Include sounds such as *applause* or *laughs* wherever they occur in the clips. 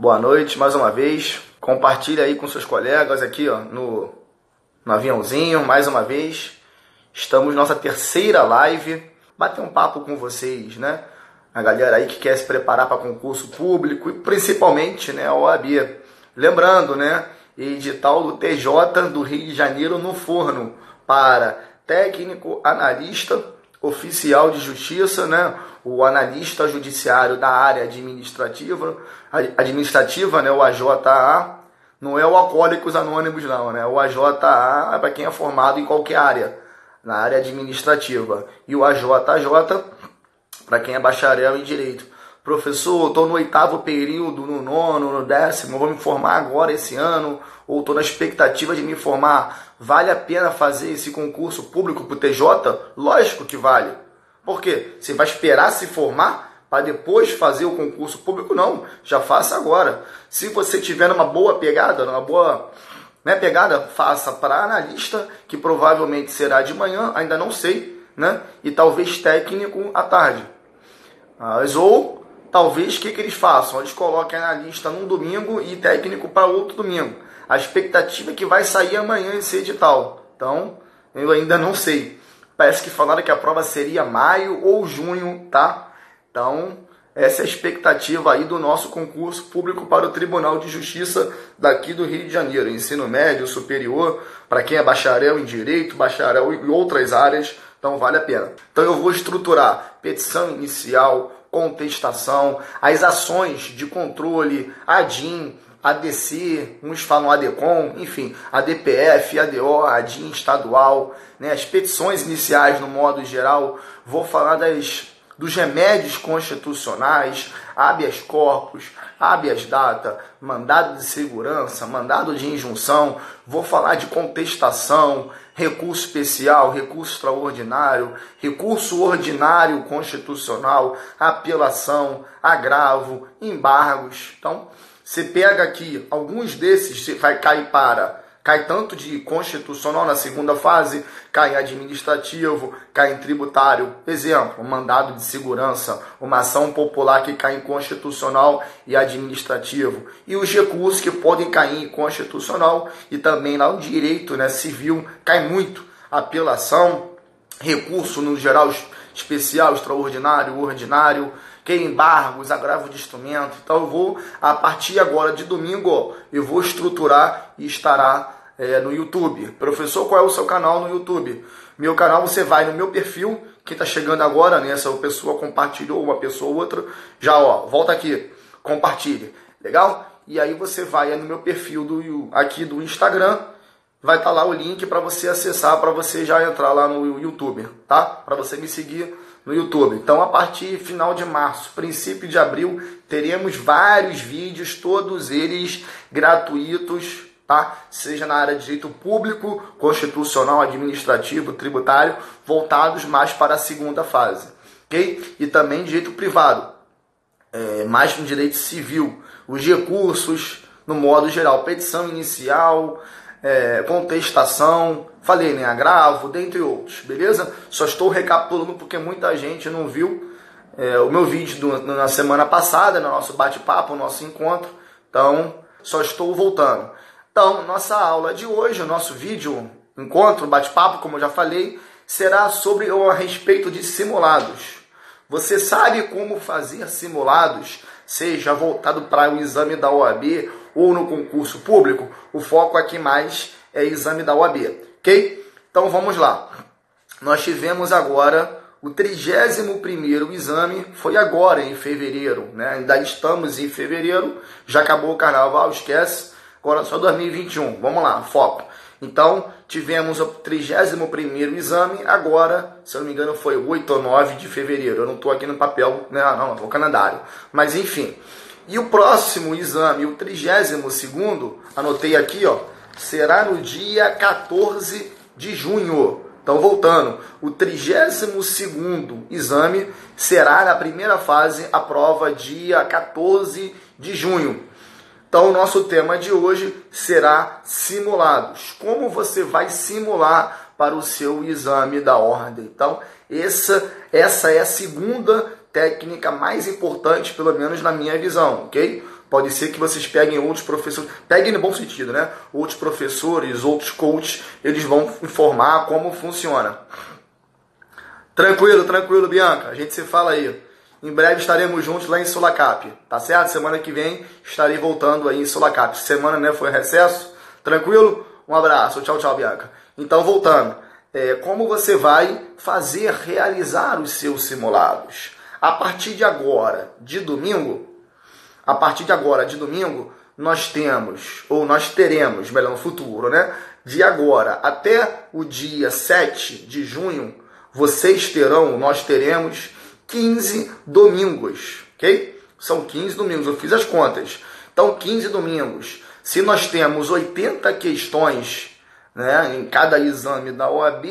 Boa noite mais uma vez. Compartilhe aí com seus colegas aqui ó, no, no aviãozinho, mais uma vez. Estamos nossa terceira live. Bater um papo com vocês, né? A galera aí que quer se preparar para concurso público e principalmente né, a OAB. Lembrando, né? Edital do TJ do Rio de Janeiro no forno para técnico analista oficial de justiça, né? O analista judiciário da área administrativa, administrativa, né? O AJA, não é o Alcoólicos Anônimos, não, né? O AJA é para quem é formado em qualquer área, na área administrativa. E o AJJ, para quem é bacharel em direito. Professor, estou no oitavo período, no nono, no décimo, vou me formar agora esse ano, ou estou na expectativa de me formar. Vale a pena fazer esse concurso público para o TJ? Lógico que vale. Por quê? Você vai esperar se formar para depois fazer o concurso público? Não, já faça agora. Se você tiver uma boa pegada, uma boa né, pegada, faça para analista, que provavelmente será de manhã, ainda não sei, né? E talvez técnico à tarde. Mas, ou talvez o que, que eles façam? Eles coloquem analista num domingo e técnico para outro domingo. A expectativa é que vai sair amanhã esse edital. Então, eu ainda não sei. Parece que falaram que a prova seria maio ou junho, tá? Então, essa é a expectativa aí do nosso concurso público para o Tribunal de Justiça daqui do Rio de Janeiro. Ensino médio, superior, para quem é bacharel em direito, bacharel em outras áreas, então vale a pena. Então eu vou estruturar petição inicial, contestação, as ações de controle, ADIM, ADC, uns falam ADCOM, enfim, ADPF, ADO, ADIM estadual, né, as petições iniciais no modo geral, vou falar das, dos remédios constitucionais, habeas corpus, habeas data, mandado de segurança, mandado de injunção, vou falar de contestação, recurso especial, recurso extraordinário, recurso ordinário constitucional, apelação, agravo, embargos. Então, você pega aqui alguns desses, você vai cair para cai tanto de constitucional na segunda fase, cai em administrativo, cai em tributário. Exemplo, mandado de segurança, uma ação popular que cai em constitucional e administrativo. E os recursos que podem cair em constitucional e também lá o direito né, civil cai muito. Apelação, recurso no geral especial, extraordinário, ordinário, que embargos, agravo de instrumento. Então eu vou, a partir agora de domingo, eu vou estruturar e estará é, no YouTube. Professor, qual é o seu canal no YouTube? Meu canal, você vai no meu perfil, quem está chegando agora, né? Essa pessoa compartilhou, uma pessoa ou outra, já ó, volta aqui, compartilhe, legal? E aí você vai no meu perfil do, aqui do Instagram, vai estar tá lá o link para você acessar, para você já entrar lá no YouTube, tá? Para você me seguir no YouTube. Então, a partir final de março, princípio de abril, teremos vários vídeos, todos eles gratuitos tá? seja na área de direito público, constitucional, administrativo, tributário, voltados mais para a segunda fase. ok? E também direito privado, é, mais no direito civil, os recursos, no modo geral, petição inicial, é, contestação, falei, né, agravo, dentre outros, beleza? Só estou recapitulando porque muita gente não viu é, o meu vídeo do, na semana passada, no nosso bate-papo, no nosso encontro, então só estou voltando. Então, nossa aula de hoje, o nosso vídeo, encontro, bate-papo, como eu já falei, será sobre ou a respeito de simulados. Você sabe como fazer simulados, seja voltado para o exame da OAB ou no concurso público? O foco aqui mais é exame da OAB, ok? Então vamos lá. Nós tivemos agora o 31 exame, foi agora em fevereiro, né? Ainda estamos em fevereiro, já acabou o carnaval, esquece Agora só 2021. Vamos lá, foco. Então, tivemos o 31 exame, agora, se eu não me engano, foi 8 ou 9 de fevereiro. Eu não estou aqui no papel, né? Não, estou calendário. Mas enfim. E o próximo exame, o 32, anotei aqui, ó, será no dia 14 de junho. Então, voltando, o 32 exame será na primeira fase, a prova dia 14 de junho. Então, o nosso tema de hoje será simulados. Como você vai simular para o seu exame da ordem? Então, essa, essa é a segunda técnica mais importante, pelo menos na minha visão, ok? Pode ser que vocês peguem outros professores, peguem no bom sentido, né? Outros professores, outros coaches, eles vão informar como funciona. Tranquilo, tranquilo, Bianca. A gente se fala aí. Em breve estaremos juntos lá em Sulacap, tá certo? Semana que vem estarei voltando aí em Sulacap. Semana, né, foi recesso. Tranquilo? Um abraço. Tchau, tchau, Bianca. Então, voltando. É, como você vai fazer realizar os seus simulados? A partir de agora, de domingo, a partir de agora, de domingo, nós temos, ou nós teremos, melhor no futuro, né? De agora até o dia 7 de junho, vocês terão, nós teremos 15 domingos, ok? São 15 domingos, eu fiz as contas. Então, 15 domingos. Se nós temos 80 questões né, em cada exame da OAB,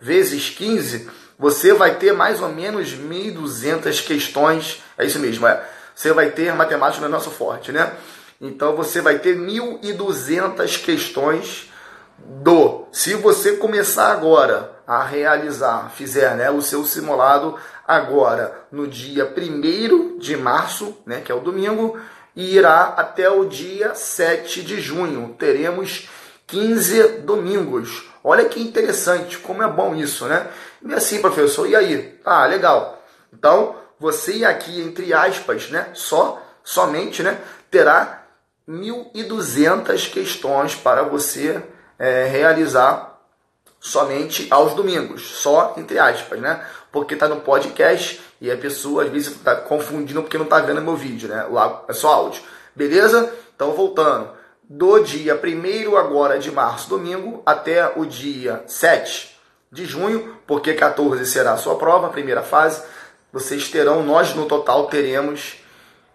vezes 15, você vai ter mais ou menos 1.200 questões. É isso mesmo, é você vai ter matemática no nosso forte, né? Então você vai ter 1.200 questões do. Se você começar agora a realizar, fizer né, o seu simulado agora no dia 1 de março, né, que é o domingo, e irá até o dia 7 de junho. Teremos 15 domingos. Olha que interessante, como é bom isso, né? E assim, professor, e aí? Ah, legal. Então, você aqui, entre aspas, né, só, somente, né, terá 1.200 questões para você é, realizar somente aos domingos, só entre aspas, né? Porque está no podcast e a pessoa às vezes está confundindo porque não está vendo meu vídeo, né? Lá é só áudio. Beleza? Então voltando, do dia 1 agora de março, domingo, até o dia 7 de junho, porque 14 será a sua prova, a primeira fase vocês terão, nós no total teremos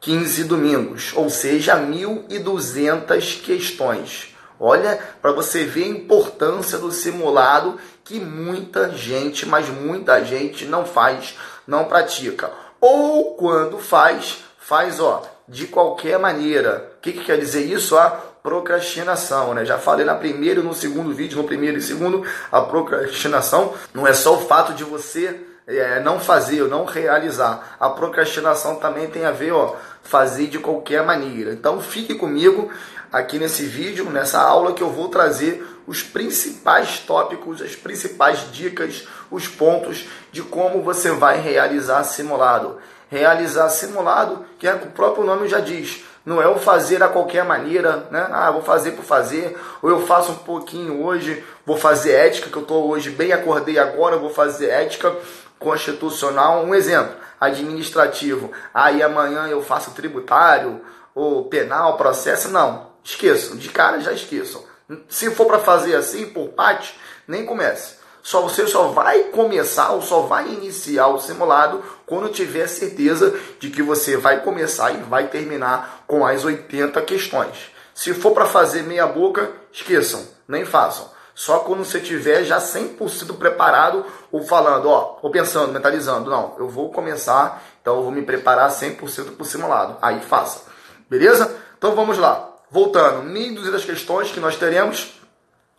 15 domingos, ou seja, 1.200 questões. Olha, para você ver a importância do simulado que muita gente, mas muita gente não faz, não pratica. Ou quando faz, faz ó, de qualquer maneira. O que, que quer dizer isso? A procrastinação, né? Já falei na primeira e no segundo vídeo, no primeiro e segundo, a procrastinação não é só o fato de você é, não fazer, não realizar. A procrastinação também tem a ver, ó, fazer de qualquer maneira. Então fique comigo aqui nesse vídeo, nessa aula que eu vou trazer os principais tópicos, as principais dicas, os pontos de como você vai realizar simulado. Realizar simulado, que é o próprio nome já diz, não é o fazer a qualquer maneira, né? Ah, vou fazer por fazer, ou eu faço um pouquinho hoje, vou fazer ética, que eu estou hoje bem, acordei agora, vou fazer ética, constitucional, um exemplo, administrativo. Aí amanhã eu faço tributário ou penal, processo, não. Esqueçam, de cara já esqueçam. Se for para fazer assim por parte, nem comece. Só você só vai começar ou só vai iniciar o simulado quando tiver certeza de que você vai começar e vai terminar com as 80 questões. Se for para fazer meia boca, esqueçam, nem façam. Só quando você tiver já 100% preparado ou falando, ó, ou pensando, mentalizando, não, eu vou começar, então eu vou me preparar 100% para o simulado. Aí faça. Beleza? Então vamos lá. Voltando, 1.200 questões que nós teremos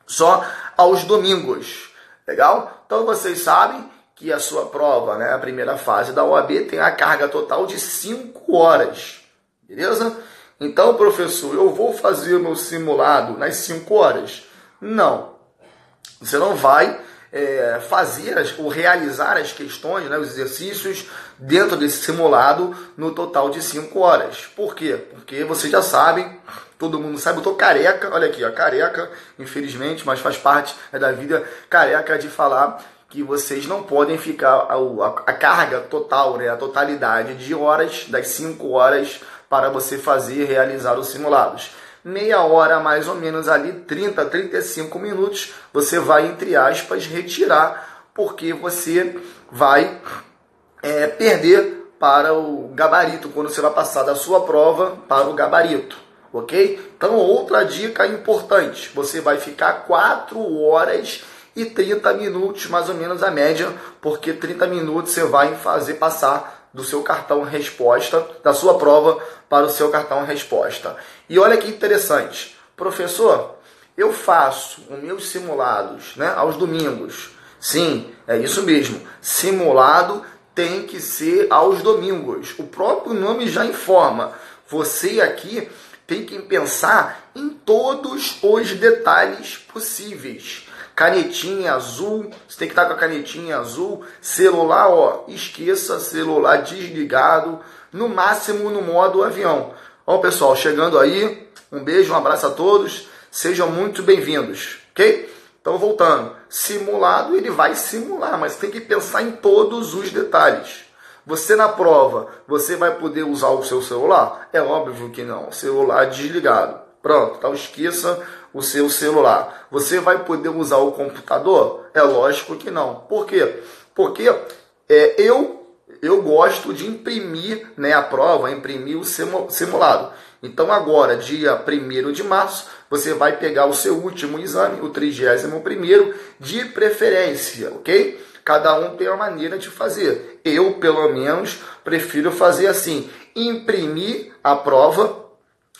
só aos domingos. Legal? Então vocês sabem que a sua prova, né, a primeira fase da OAB, tem a carga total de 5 horas. Beleza? Então, professor, eu vou fazer o meu simulado nas 5 horas? Não. Você não vai é, fazer as, ou realizar as questões, né, os exercícios dentro desse simulado no total de 5 horas. Por quê? Porque vocês já sabem, todo mundo sabe, eu tô careca, olha aqui, ó, careca, infelizmente, mas faz parte é da vida careca de falar que vocês não podem ficar a, a, a carga total, né, a totalidade de horas, das 5 horas, para você fazer e realizar os simulados meia hora mais ou menos ali, 30, 35 minutos, você vai, entre aspas, retirar, porque você vai é, perder para o gabarito, quando você vai passar da sua prova para o gabarito, ok? Então, outra dica importante, você vai ficar 4 horas e 30 minutos, mais ou menos a média, porque 30 minutos você vai fazer passar do seu cartão resposta, da sua prova para o seu cartão resposta. E olha que interessante, professor, eu faço os meus simulados né, aos domingos. Sim, é isso mesmo. Simulado tem que ser aos domingos. O próprio nome já informa. Você aqui tem que pensar em todos os detalhes possíveis. Canetinha azul, você tem que estar com a canetinha azul. Celular, ó, esqueça celular desligado, no máximo no modo avião. Ó, pessoal, chegando aí, um beijo, um abraço a todos, sejam muito bem-vindos, ok? Então, voltando, simulado ele vai simular, mas tem que pensar em todos os detalhes. Você na prova, você vai poder usar o seu celular? É óbvio que não. Celular desligado. Pronto, então esqueça o seu celular. Você vai poder usar o computador? É lógico que não. Por quê? Porque é, eu eu gosto de imprimir né, a prova, imprimir o simulado. Então agora, dia 1 de março, você vai pegar o seu último exame, o 31 primeiro, de preferência, ok? Cada um tem uma maneira de fazer. Eu, pelo menos, prefiro fazer assim: imprimir a prova,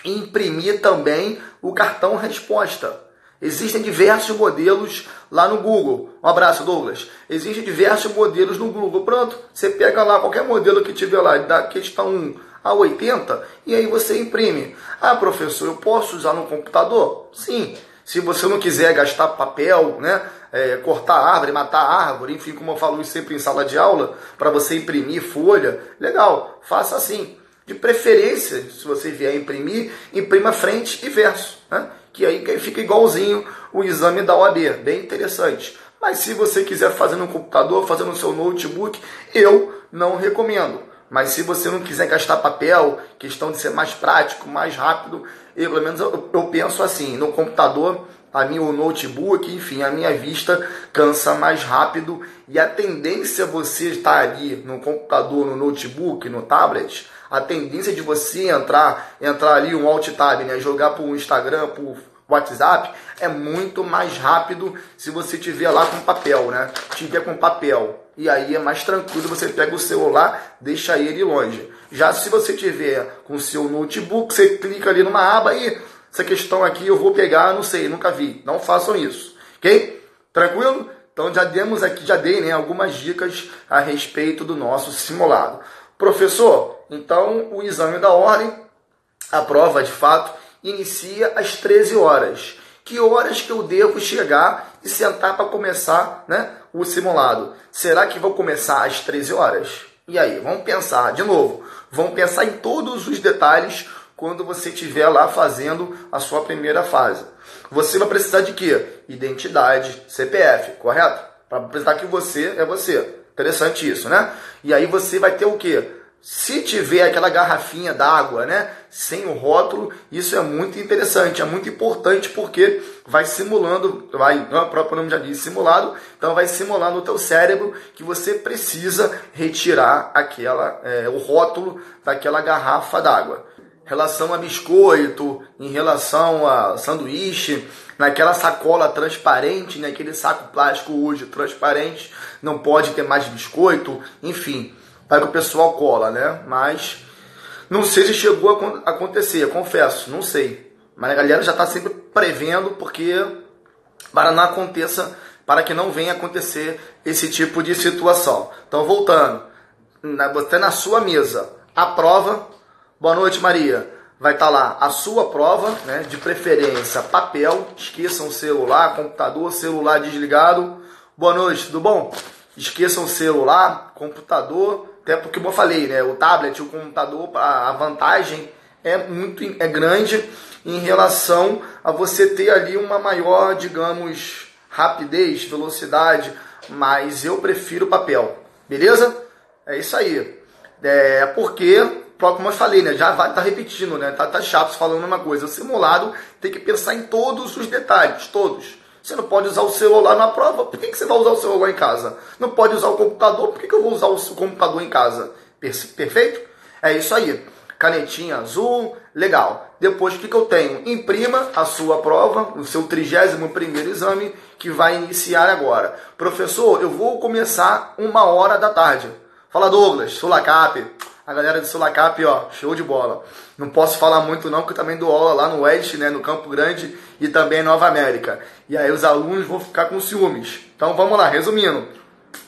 imprimir também o cartão resposta. Existem diversos modelos lá no Google. Um abraço, Douglas. Existem diversos modelos no Google. Pronto, você pega lá qualquer modelo que tiver lá, da questão 1 a 80, e aí você imprime. Ah, professor, eu posso usar no computador? Sim. Se você não quiser gastar papel, né, é, cortar árvore, matar árvore, enfim, como eu falo sempre em sala de aula, para você imprimir folha, legal, faça assim. De preferência, se você vier imprimir, imprima frente e verso, né? que aí fica igualzinho o exame da OAB, bem interessante. Mas se você quiser fazer no computador, fazer no seu notebook, eu não recomendo. Mas se você não quiser gastar papel, questão de ser mais prático, mais rápido, eu, pelo menos eu, eu penso assim, no computador, a minha notebook, enfim, a minha vista cansa mais rápido. E a tendência você estar ali no computador, no notebook, no tablet, a tendência de você entrar, entrar ali um alt tab, né, jogar para o Instagram, para WhatsApp, é muito mais rápido se você tiver lá com papel, né? Tiver com papel. E aí é mais tranquilo, você pega o celular, deixa ele longe. Já se você tiver com seu notebook, você clica ali numa aba e essa questão aqui eu vou pegar, não sei, nunca vi. Não façam isso, ok? Tranquilo? Então já demos aqui, já dei né, algumas dicas a respeito do nosso simulado. Professor, então o exame da ordem, a prova de fato, inicia às 13 horas. Que horas que eu devo chegar e sentar para começar né, o simulado? Será que vou começar às 13 horas? E aí, vamos pensar de novo. Vamos pensar em todos os detalhes quando você estiver lá fazendo a sua primeira fase. Você vai precisar de quê? Identidade, CPF, correto? Para apresentar que você é você. Interessante isso, né? E aí você vai ter o quê? Se tiver aquela garrafinha d'água, né, sem o rótulo, isso é muito interessante, é muito importante porque vai simulando, vai, o próprio nome já diz, simulado, então vai simular no teu cérebro que você precisa retirar aquela, é, o rótulo daquela garrafa d'água. Relação a biscoito, em relação a sanduíche, naquela sacola transparente, naquele saco plástico hoje transparente, não pode ter mais biscoito, enfim, para que o pessoal cola, né? Mas não sei se chegou a acontecer, confesso, não sei. Mas a galera já está sempre prevendo porque para não aconteça, para que não venha acontecer esse tipo de situação. Então voltando, você na sua mesa, a prova Boa noite, Maria. Vai estar tá lá a sua prova, né? De preferência papel. Esqueçam o celular, computador, celular desligado. Boa noite, tudo bom? Esqueçam o celular, computador, até porque como eu falei, né? O tablet, o computador, a vantagem é muito é grande em relação a você ter ali uma maior, digamos, rapidez, velocidade, mas eu prefiro papel. Beleza? É isso aí. É porque como eu falei, né? Já vai tá repetindo, né? Tá, tá chato falando uma coisa. O simulado tem que pensar em todos os detalhes, todos. Você não pode usar o celular na prova, por que, que você vai usar o celular em casa? Não pode usar o computador, por que, que eu vou usar o computador em casa? Perfeito? É isso aí. Canetinha azul, legal. Depois o que, que eu tenho? Imprima a sua prova, o seu 31 primeiro exame, que vai iniciar agora. Professor, eu vou começar uma hora da tarde. Fala Douglas, Sulacap. A galera de Sulacap, ó, show de bola. Não posso falar muito não, porque eu também dou aula lá no Oeste, né, no Campo Grande e também em Nova América. E aí os alunos vão ficar com ciúmes. Então vamos lá, resumindo.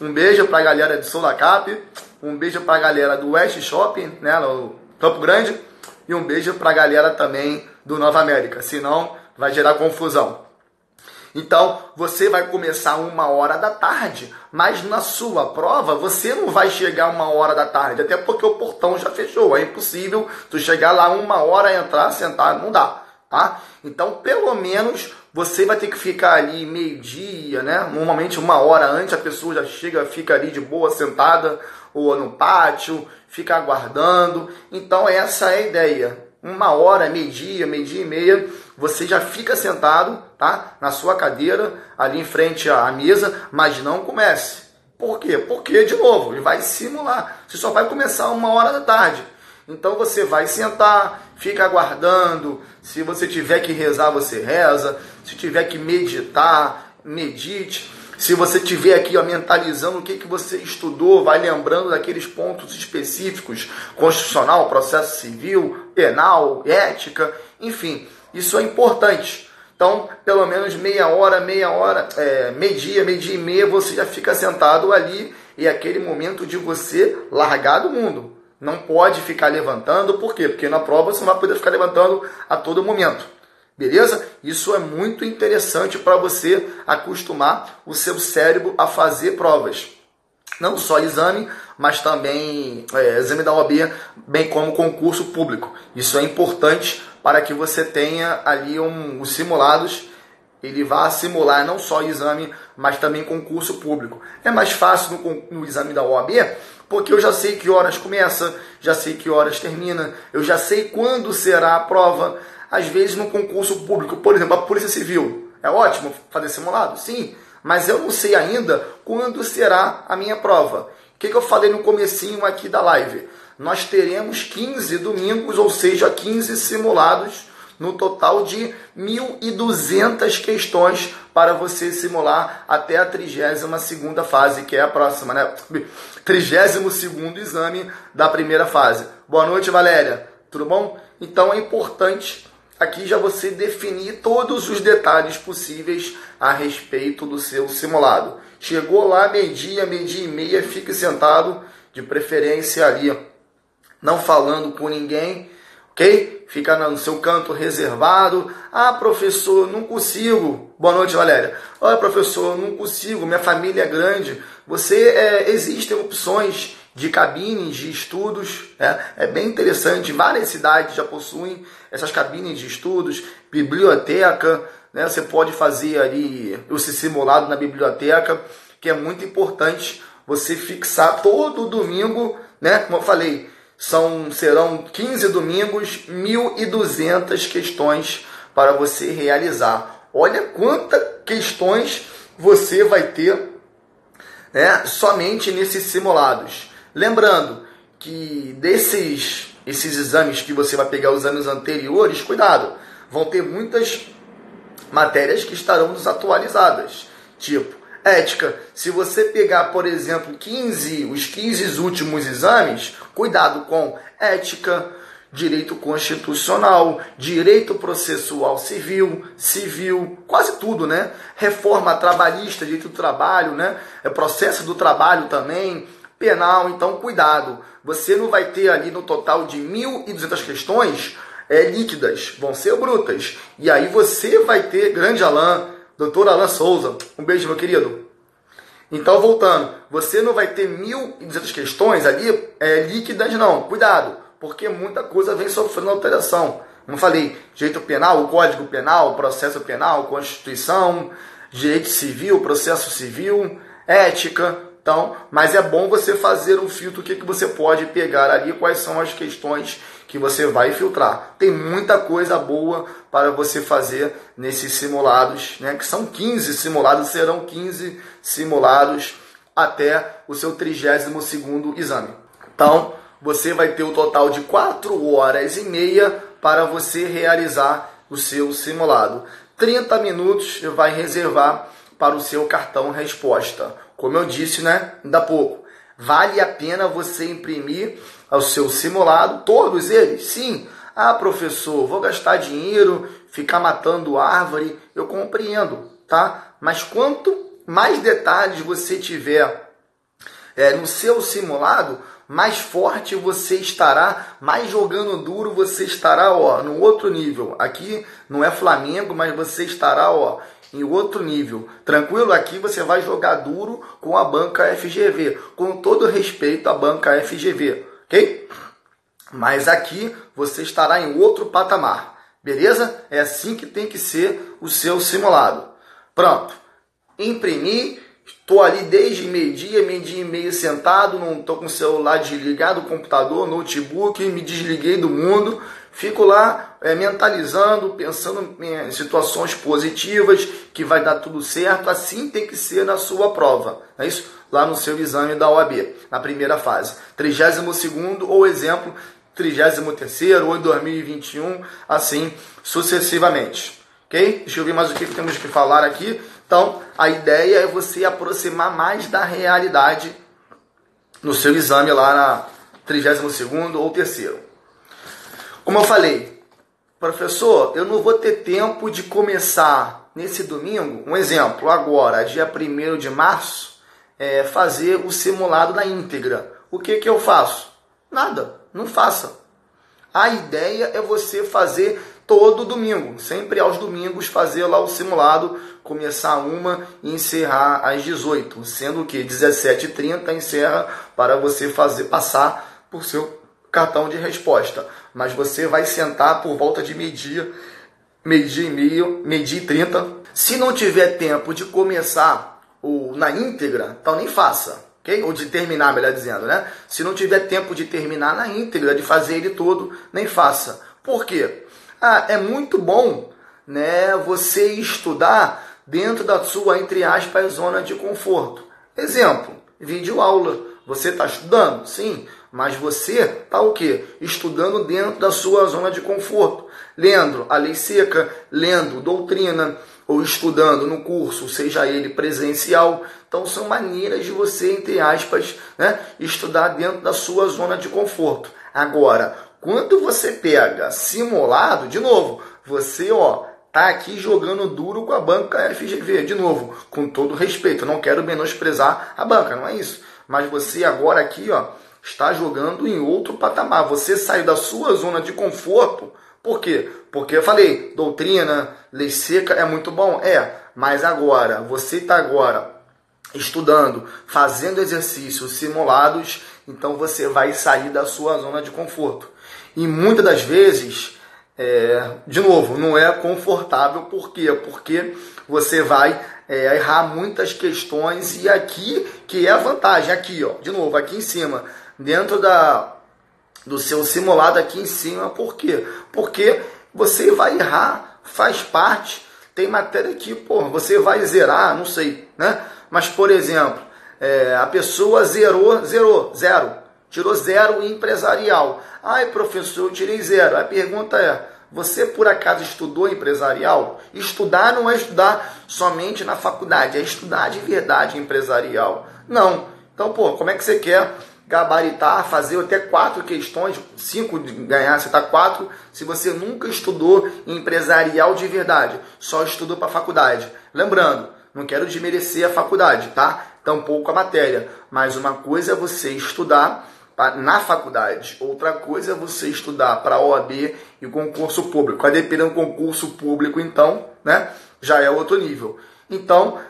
Um beijo para a galera de Sulacap, um beijo para a galera do West Shopping, né, no Campo Grande, e um beijo para a galera também do Nova América, senão vai gerar confusão. Então, você vai começar uma hora da tarde, mas na sua prova você não vai chegar uma hora da tarde, até porque o portão já fechou. É impossível tu chegar lá uma hora, entrar, sentar, não dá, tá? Então, pelo menos você vai ter que ficar ali meio-dia, né? Normalmente uma hora antes a pessoa já chega, fica ali de boa, sentada ou no pátio, fica aguardando. Então, essa é a ideia uma hora, meio-dia, meio-dia e meia, você já fica sentado, tá? Na sua cadeira, ali em frente à mesa, mas não comece. Por quê? Porque, de novo, ele vai simular. Você só vai começar uma hora da tarde. Então você vai sentar, fica aguardando. Se você tiver que rezar, você reza. Se tiver que meditar, medite. Se você tiver aqui ó, mentalizando o que, que você estudou, vai lembrando daqueles pontos específicos, constitucional, processo civil, penal, ética, enfim, isso é importante. Então, pelo menos meia hora, meia hora, é, meio dia, meio dia e meia, você já fica sentado ali e é aquele momento de você largar do mundo. Não pode ficar levantando, por quê? Porque na prova você não vai poder ficar levantando a todo momento. Beleza? Isso é muito interessante para você acostumar o seu cérebro a fazer provas. Não só exame, mas também é, exame da OAB, bem como concurso público. Isso é importante para que você tenha ali um, os simulados, ele vá simular não só exame, mas também concurso público. É mais fácil no, no exame da OAB, porque eu já sei que horas começa, já sei que horas termina, eu já sei quando será a prova às vezes no concurso público, por exemplo, a Polícia Civil. É ótimo fazer simulado? Sim, mas eu não sei ainda quando será a minha prova. O que, que eu falei no comecinho aqui da live? Nós teremos 15 domingos, ou seja, 15 simulados, no total de 1.200 questões para você simular até a 32ª fase, que é a próxima, né? *laughs* 32º exame da primeira fase. Boa noite, Valéria. Tudo bom? Então é importante aqui já você definir todos os detalhes possíveis a respeito do seu simulado. Chegou lá meio-dia, meio-dia e meia, fique sentado, de preferência ali, não falando com ninguém, ok? Fica no seu canto reservado. Ah, professor, não consigo. Boa noite, Valéria. Olha, professor, não consigo, minha família é grande. Você, é, existem opções de cabines de estudos. É, é bem interessante, várias cidades já possuem essas cabines de estudos, biblioteca. Né? Você pode fazer ali o simulado na biblioteca, que é muito importante você fixar todo domingo, né? como eu falei, são, serão 15 domingos, 1.200 questões para você realizar. Olha quantas questões você vai ter né, somente nesses simulados. Lembrando que desses esses exames que você vai pegar os anos anteriores, cuidado, vão ter muitas matérias que estarão desatualizadas. Tipo, ética. Se você pegar, por exemplo, 15, os 15 últimos exames, cuidado com ética, direito constitucional, direito processual civil, civil, quase tudo, né? Reforma trabalhista, direito do trabalho, né? É processo do trabalho também, penal, então cuidado. Você não vai ter ali no total de 1.200 questões é, líquidas, vão ser brutas. E aí você vai ter, grande Alain, doutor Alain Souza, um beijo, meu querido. Então, voltando, você não vai ter 1.200 questões ali é, líquidas, não. Cuidado, porque muita coisa vem sofrendo alteração. Como falei, direito penal, código penal, processo penal, constituição, direito civil, processo civil, ética, então, mas é bom você fazer um filtro, o que, que você pode pegar ali, quais são as questões que você vai filtrar. Tem muita coisa boa para você fazer nesses simulados, né? que são 15 simulados, serão 15 simulados até o seu 32º exame. Então, você vai ter o um total de 4 horas e meia para você realizar o seu simulado. 30 minutos vai reservar para o seu cartão resposta. Como eu disse, né, ainda pouco, vale a pena você imprimir o seu simulado, todos eles? Sim. Ah, professor, vou gastar dinheiro, ficar matando árvore, eu compreendo, tá? Mas quanto mais detalhes você tiver é, no seu simulado, mais forte você estará, mais jogando duro você estará, ó, no outro nível. Aqui não é Flamengo, mas você estará, ó, em outro nível. Tranquilo? Aqui você vai jogar duro com a banca FGV, com todo respeito à banca FGV, ok? Mas aqui você estará em outro patamar, beleza? É assim que tem que ser o seu simulado. Pronto. Imprimi, estou ali desde meio-dia, meio-dia e meio sentado, não estou com o celular desligado, computador, notebook, me desliguei do mundo, fico lá é, mentalizando, pensando em situações positivas, que vai dar tudo certo, assim tem que ser na sua prova, não é isso? Lá no seu exame da OAB, na primeira fase. 32 segundo ou exemplo, 33 ou em 2021, assim sucessivamente. Ok? Deixa eu ver mais o que temos que falar aqui. Então, a ideia é você aproximar mais da realidade no seu exame lá na 32 ou terceiro. Como eu falei, professor, eu não vou ter tempo de começar nesse domingo, um exemplo, agora, dia 1 de março, é, fazer o simulado na íntegra. O que, que eu faço? Nada, não faça. A ideia é você fazer todo domingo, sempre aos domingos fazer lá o simulado, começar uma e encerrar às 18, sendo que 17h30 encerra para você fazer passar por seu cartão de resposta. Mas você vai sentar por volta de meio-dia, meio-dia e meio, meio-dia e 30. Se não tiver tempo de começar o, na íntegra, então nem faça ok? Ou de terminar, melhor dizendo, né? Se não tiver tempo de terminar na íntegra, de fazer ele todo, nem faça. Por quê? Ah, é muito bom, né? Você estudar dentro da sua, entre aspas, zona de conforto. Exemplo, vídeo aula. Você está estudando? Sim. Mas você está o quê? Estudando dentro da sua zona de conforto. Lendo a lei seca, lendo doutrina, ou estudando no curso, seja ele presencial. Então são maneiras de você, entre aspas, né, estudar dentro da sua zona de conforto. Agora, quando você pega simulado, de novo, você ó, tá aqui jogando duro com a banca FGV, de novo, com todo respeito, não quero menosprezar a banca, não é isso. Mas você agora aqui, ó, está jogando em outro patamar. Você saiu da sua zona de conforto por quê? Porque eu falei, doutrina, lei seca é muito bom? É, mas agora, você está agora estudando, fazendo exercícios simulados, então você vai sair da sua zona de conforto. E muitas das vezes, é, de novo, não é confortável, por quê? Porque você vai é, errar muitas questões e aqui que é a vantagem, aqui, ó, de novo, aqui em cima, dentro da do seu simulado aqui em cima. Por quê? Porque você vai errar, faz parte. Tem matéria que, pô, você vai zerar, não sei, né? Mas, por exemplo, é, a pessoa zerou, zerou, zero. Tirou zero empresarial. Ai, professor, eu tirei zero. A pergunta é, você por acaso estudou empresarial? Estudar não é estudar somente na faculdade, é estudar de verdade empresarial. Não. Então, pô, como é que você quer gabaritar, fazer até quatro questões, cinco ganhar, você está quatro, se você nunca estudou empresarial de verdade, só estudou para faculdade. Lembrando, não quero desmerecer a faculdade, tá? Tampouco a matéria, mas uma coisa é você estudar na faculdade, outra coisa é você estudar para OAB e concurso público. A depender do concurso público, então, né, já é outro nível. Então,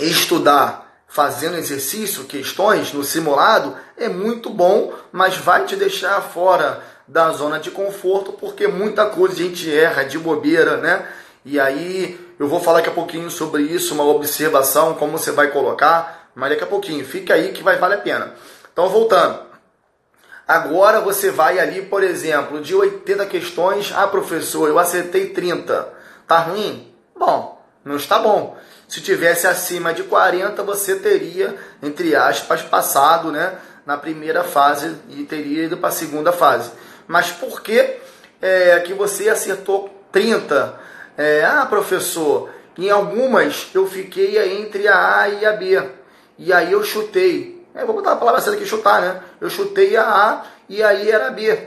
estudar fazendo exercício, questões no simulado, é muito bom, mas vai te deixar fora da zona de conforto, porque muita coisa a gente erra de bobeira, né? E aí eu vou falar daqui a pouquinho sobre isso, uma observação, como você vai colocar, mas daqui a pouquinho, fica aí que vai valer a pena. Então voltando. Agora você vai ali, por exemplo, de 80 questões, ah professor, eu acertei 30. Tá ruim? Bom, não está bom. Se tivesse acima de 40, você teria, entre aspas, passado né, na primeira fase e teria ido para a segunda fase. Mas por que é, que você acertou 30? É, ah, professor, em algumas eu fiquei entre a A e a B. E aí eu chutei. É, vou botar a palavra certa aqui, chutar, né? Eu chutei a A e aí era a B.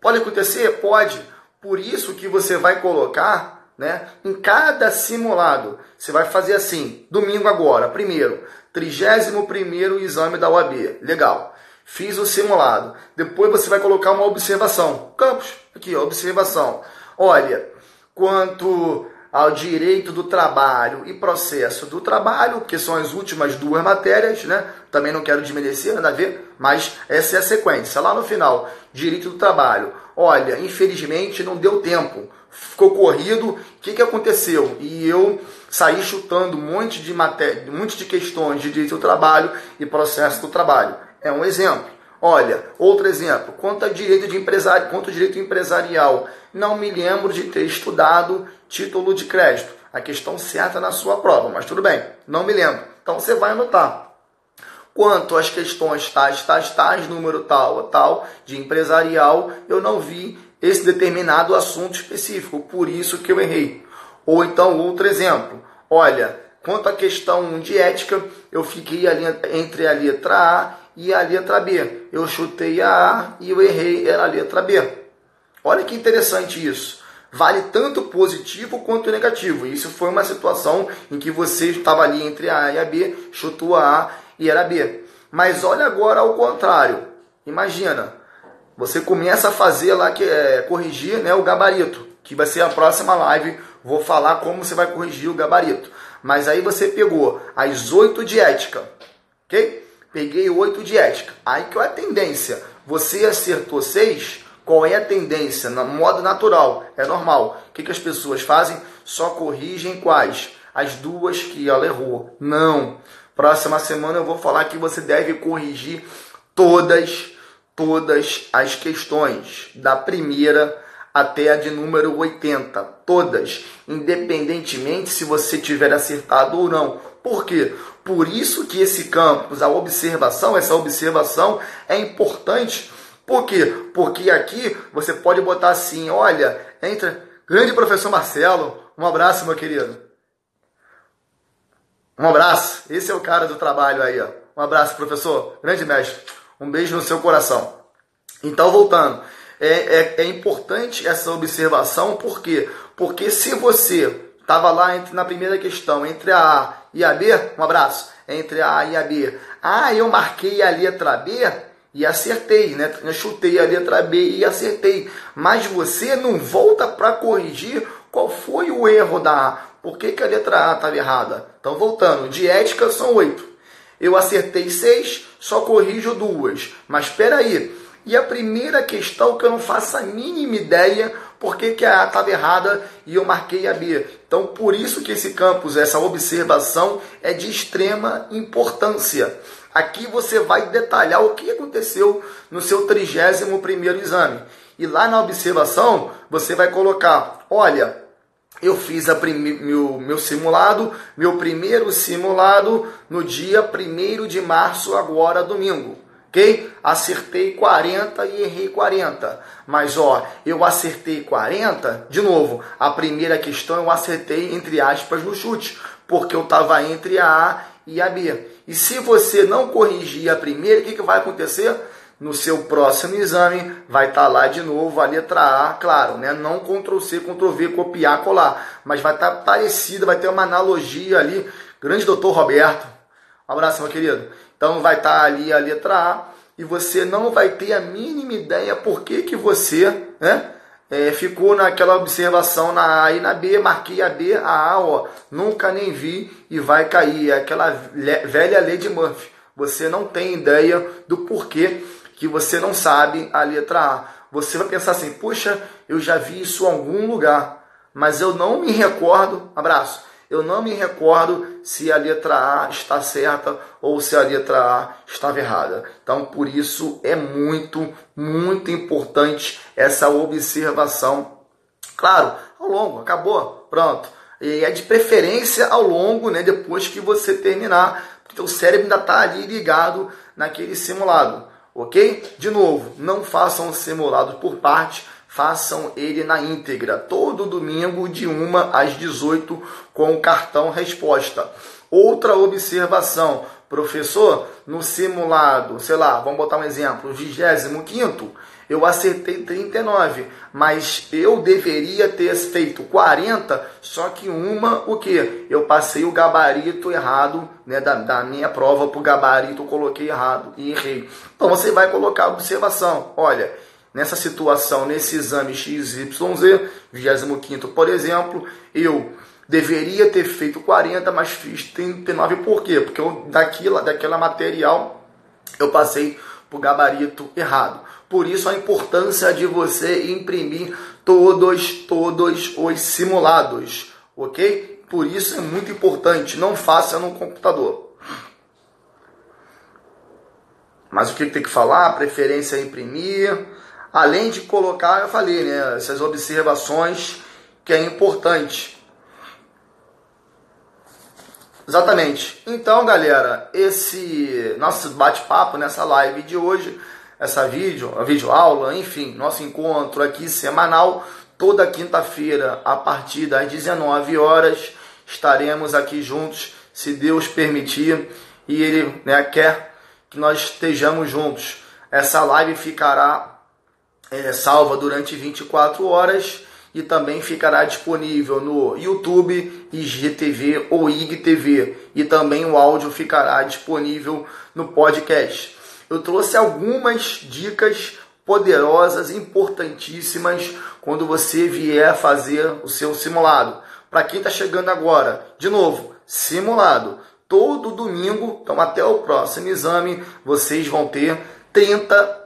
Pode acontecer? Pode. Por isso que você vai colocar né? Em cada simulado, você vai fazer assim, domingo agora, primeiro, 31 primeiro exame da UAB, legal. fiz o simulado. Depois você vai colocar uma observação. Campos, aqui, observação. Olha, quanto ao direito do trabalho e processo do trabalho, que são as últimas duas matérias, né? Também não quero desmerecer, nada a ver, mas essa é a sequência. Lá no final, direito do trabalho. Olha, infelizmente não deu tempo, ficou corrido. O que, que aconteceu? E eu saí chutando um monte de matéria, um monte de questões de direito do trabalho e processo do trabalho. É um exemplo. Olha, outro exemplo, quanto a direito de empresário, quanto direito empresarial, não me lembro de ter estudado título de crédito. A questão certa na sua prova, mas tudo bem, não me lembro. Então você vai anotar. Quanto às questões tais, tais, tais, número tal, tal, de empresarial, eu não vi esse determinado assunto específico, por isso que eu errei. Ou então, outro exemplo, olha, quanto à questão de ética, eu fiquei ali entre a letra A e a letra B. Eu chutei a A e eu errei, era a letra B. Olha que interessante isso. Vale tanto positivo quanto negativo. Isso foi uma situação em que você estava ali entre a A e a B, chutou a A e era B. Mas olha agora ao contrário. Imagina, você começa a fazer lá, que é, corrigir né, o gabarito, que vai ser a próxima live. Vou falar como você vai corrigir o gabarito. Mas aí você pegou as oito de ética, ok? peguei 8 de ética. Aí que é a tendência? Você acertou 6, qual é a tendência? No modo natural, é normal. O que, que as pessoas fazem? Só corrigem quais? As duas que ela errou. Não. Próxima semana eu vou falar que você deve corrigir todas, todas as questões, da primeira até a de número 80. Todas, independentemente se você tiver acertado ou não. Por quê? Por isso que esse campus, a observação, essa observação é importante. Por quê? Porque aqui você pode botar assim, olha, entra, grande professor Marcelo, um abraço, meu querido. Um abraço. Esse é o cara do trabalho aí, ó. Um abraço, professor. Grande mestre. Um beijo no seu coração. Então, voltando. É, é, é importante essa observação, por quê? Porque se você estava lá entre, na primeira questão, entre a A e a B, um abraço, entre a A e a B. Ah, eu marquei a letra B e acertei, né? Eu chutei a letra B e acertei. Mas você não volta para corrigir qual foi o erro da A. Por que, que a letra A estava errada? Então, voltando, de ética são oito. Eu acertei seis, só corrijo duas. Mas espera aí. E a primeira questão que eu não faço a mínima ideia por que, que a A estava errada e eu marquei a B. Então, por isso que esse campus, essa observação é de extrema importância. Aqui você vai detalhar o que aconteceu no seu 31º exame. E lá na observação, você vai colocar, olha, eu fiz meu, meu simulado, meu primeiro simulado no dia 1 de março, agora domingo ok? Acertei 40 e errei 40. Mas ó, eu acertei 40, de novo, a primeira questão eu acertei entre aspas no chute, porque eu estava entre a A e a B. E se você não corrigir a primeira, o que, que vai acontecer? No seu próximo exame vai estar tá lá de novo a letra A, claro, né? Não Ctrl C, Ctrl V, copiar, colar, mas vai estar tá parecida, vai ter uma analogia ali. Grande doutor Roberto, um abraço, meu querido. Então vai estar tá ali a letra A e você não vai ter a mínima ideia por que, que você né, é, ficou naquela observação na A e na B, marquei a B, a A, ó, nunca nem vi e vai cair. É aquela velha lei de Murphy. Você não tem ideia do porquê que você não sabe a letra A. Você vai pensar assim, puxa, eu já vi isso em algum lugar, mas eu não me recordo. Abraço eu não me recordo se a letra A está certa ou se a letra A estava errada. Então, por isso é muito, muito importante essa observação. Claro, ao longo, acabou, pronto. E é de preferência ao longo, né, depois que você terminar, porque o cérebro ainda está ali ligado naquele simulado, ok? De novo, não façam o simulado por parte, façam ele na íntegra, todo domingo de 1 às 18 com o cartão resposta. Outra observação, professor, no simulado, sei lá, vamos botar um exemplo, 25 eu acertei 39, mas eu deveria ter feito 40, só que uma, o que? Eu passei o gabarito errado, né, da, da minha prova para o gabarito, eu coloquei errado e errei. Então você vai colocar observação, olha, nessa situação, nesse exame XYZ, 25 por exemplo, eu deveria ter feito 40, mas fiz 39, por quê? Porque eu, daquela, daquela material eu passei para o gabarito errado. Por isso a importância de você imprimir todos, todos os simulados, ok? Por isso é muito importante, não faça no computador. Mas o que tem que falar? Preferência é imprimir. Além de colocar, eu falei, né? Essas observações que é importante. Exatamente. Então, galera, esse nosso bate-papo nessa live de hoje, essa vídeo, a vídeo aula, enfim, nosso encontro aqui semanal, toda quinta-feira a partir das 19 horas estaremos aqui juntos, se Deus permitir e ele, né, quer que nós estejamos juntos. Essa live ficará é, salva durante 24 horas e também ficará disponível no YouTube, IGTV ou IGTV e também o áudio ficará disponível no podcast. Eu trouxe algumas dicas poderosas, importantíssimas quando você vier fazer o seu simulado. Para quem está chegando agora, de novo, simulado. Todo domingo, então até o próximo exame, vocês vão ter 30,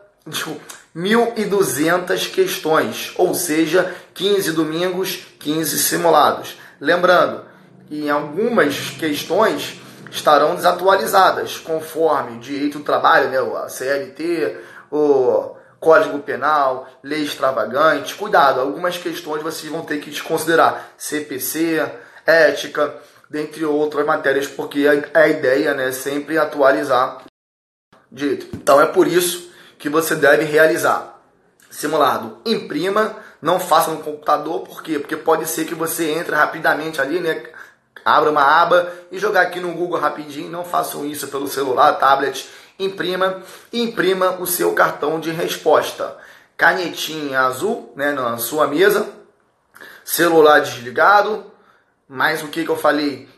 1.200 questões, ou seja, 15 domingos, 15 simulados. Lembrando que em algumas questões estarão desatualizadas, conforme direito do trabalho, né, a CLT, o Código Penal, lei extravagante. Cuidado, algumas questões vocês vão ter que desconsiderar. CPC, ética, dentre outras matérias, porque a ideia né, é sempre atualizar direito. Então é por isso que você deve realizar. Simulado, imprima, não faça no computador, por quê? Porque pode ser que você entre rapidamente ali, né? Abra uma aba e jogar aqui no Google rapidinho. Não façam isso pelo celular, tablet. Imprima imprima o seu cartão de resposta. Canetinha azul né, na sua mesa, celular desligado, mais o que, que eu falei?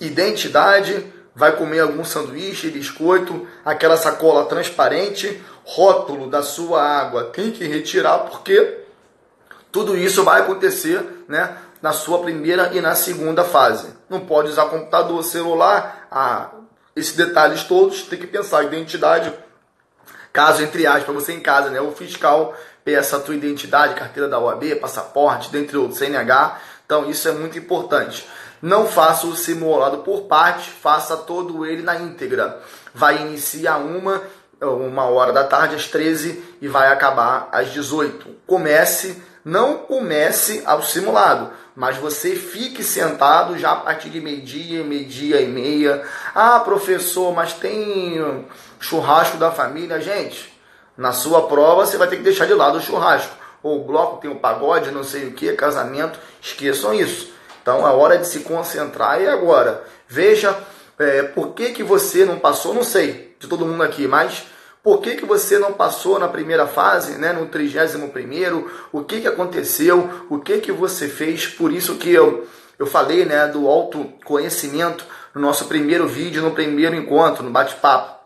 Identidade, vai comer algum sanduíche, biscoito, aquela sacola transparente, rótulo da sua água tem que retirar porque tudo isso vai acontecer né, na sua primeira e na segunda fase. Não pode usar computador, celular, ah, esses detalhes todos, tem que pensar identidade, caso entre aspas, você em casa, né, o fiscal peça a tua identidade, carteira da OAB, passaporte, dentre outros, CNH. Então isso é muito importante. Não faça o simulado por parte, faça todo ele na íntegra. Vai iniciar uma uma hora da tarde às 13 e vai acabar às 18. Comece, não comece ao simulado, mas você fique sentado já a partir de meio-dia, meio-dia e meia. Ah, professor, mas tem churrasco da família. Gente, na sua prova você vai ter que deixar de lado o churrasco. Ou o bloco tem o pagode, não sei o que, casamento. Esqueçam isso. Então a hora de se concentrar é agora. Veja é, por que, que você não passou, não sei, de todo mundo aqui, mas por que, que você não passou na primeira fase, né, no 31 primeiro? O que, que aconteceu? O que, que você fez? Por isso que eu, eu falei né, do autoconhecimento no nosso primeiro vídeo, no primeiro encontro, no bate-papo.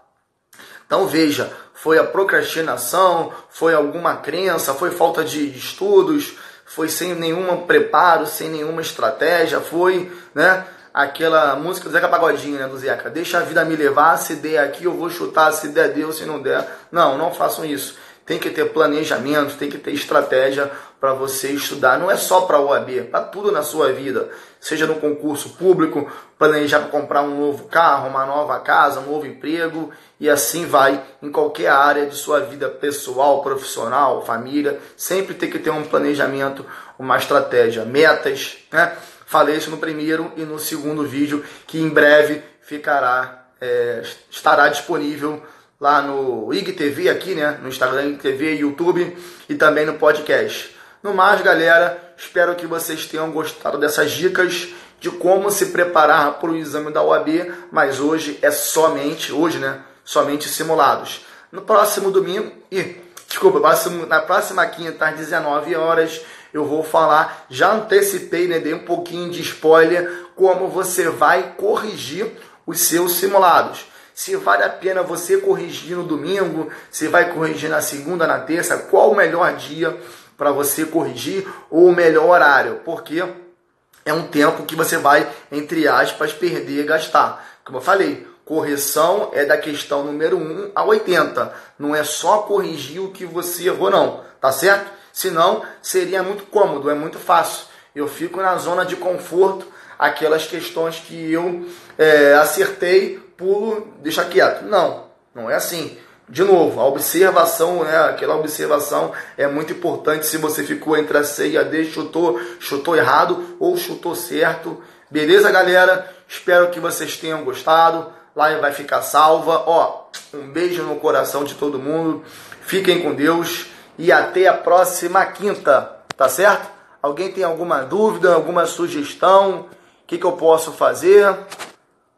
Então veja, foi a procrastinação, foi alguma crença, foi falta de estudos, foi sem nenhum preparo, sem nenhuma estratégia, foi, né? Aquela música do Zeca Pagodinho, né, do Zeca. Deixa a vida me levar, se der aqui eu vou chutar, se der Deus, se não der. Não, não façam isso. Tem que ter planejamento, tem que ter estratégia para você estudar. Não é só para OAB, para tudo na sua vida. Seja no concurso público, planejar para comprar um novo carro, uma nova casa, um novo emprego e assim vai em qualquer área de sua vida pessoal, profissional, família. Sempre tem que ter um planejamento, uma estratégia, metas, né? Falei isso no primeiro e no segundo vídeo, que em breve ficará, é, estará disponível lá no IGTV aqui, né? No Instagram, IGTV, YouTube e também no podcast. No mais, galera, espero que vocês tenham gostado dessas dicas de como se preparar para o exame da OAB, mas hoje é somente, hoje, né? Somente simulados. No próximo domingo, e Desculpa, na próxima quinta, às 19 horas, eu vou falar, já antecipei, né, dei um pouquinho de spoiler, como você vai corrigir os seus simulados. Se vale a pena você corrigir no domingo, se vai corrigir na segunda, na terça, qual o melhor dia para você corrigir ou o melhor horário, porque é um tempo que você vai, entre aspas, perder e gastar. Como eu falei, correção é da questão número 1 a 80. Não é só corrigir o que você errou, não. Tá certo? Senão seria muito cômodo, é muito fácil. Eu fico na zona de conforto, aquelas questões que eu é, acertei, pulo, deixa quieto. Não, não é assim. De novo, a observação, né, aquela observação é muito importante se você ficou entre a C e a D, chutou, chutou errado ou chutou certo. Beleza, galera? Espero que vocês tenham gostado. Live vai ficar salva. Ó, um beijo no coração de todo mundo. Fiquem com Deus e até a próxima quinta, tá certo? Alguém tem alguma dúvida, alguma sugestão? O que, que eu posso fazer?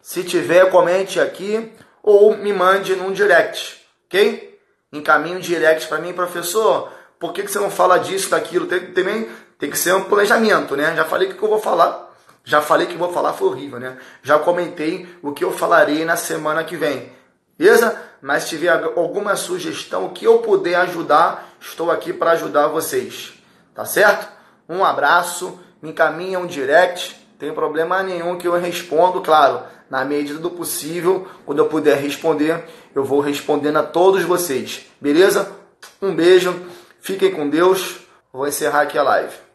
Se tiver, comente aqui ou me mande num direct ok? Encaminhe um direct para mim, professor. Por que, que você não fala disso, daquilo? Tem, também tem que ser um planejamento, né? Já falei o que eu vou falar. Já falei que vou falar, foi horrível, né? Já comentei o que eu falarei na semana que vem. Beleza? Mas se tiver alguma sugestão, que eu puder ajudar, estou aqui para ajudar vocês. Tá certo? Um abraço, me encaminha um direct, tem problema nenhum que eu respondo, claro na medida do possível, quando eu puder responder, eu vou respondendo a todos vocês. Beleza? Um beijo, fiquem com Deus. Vou encerrar aqui a live.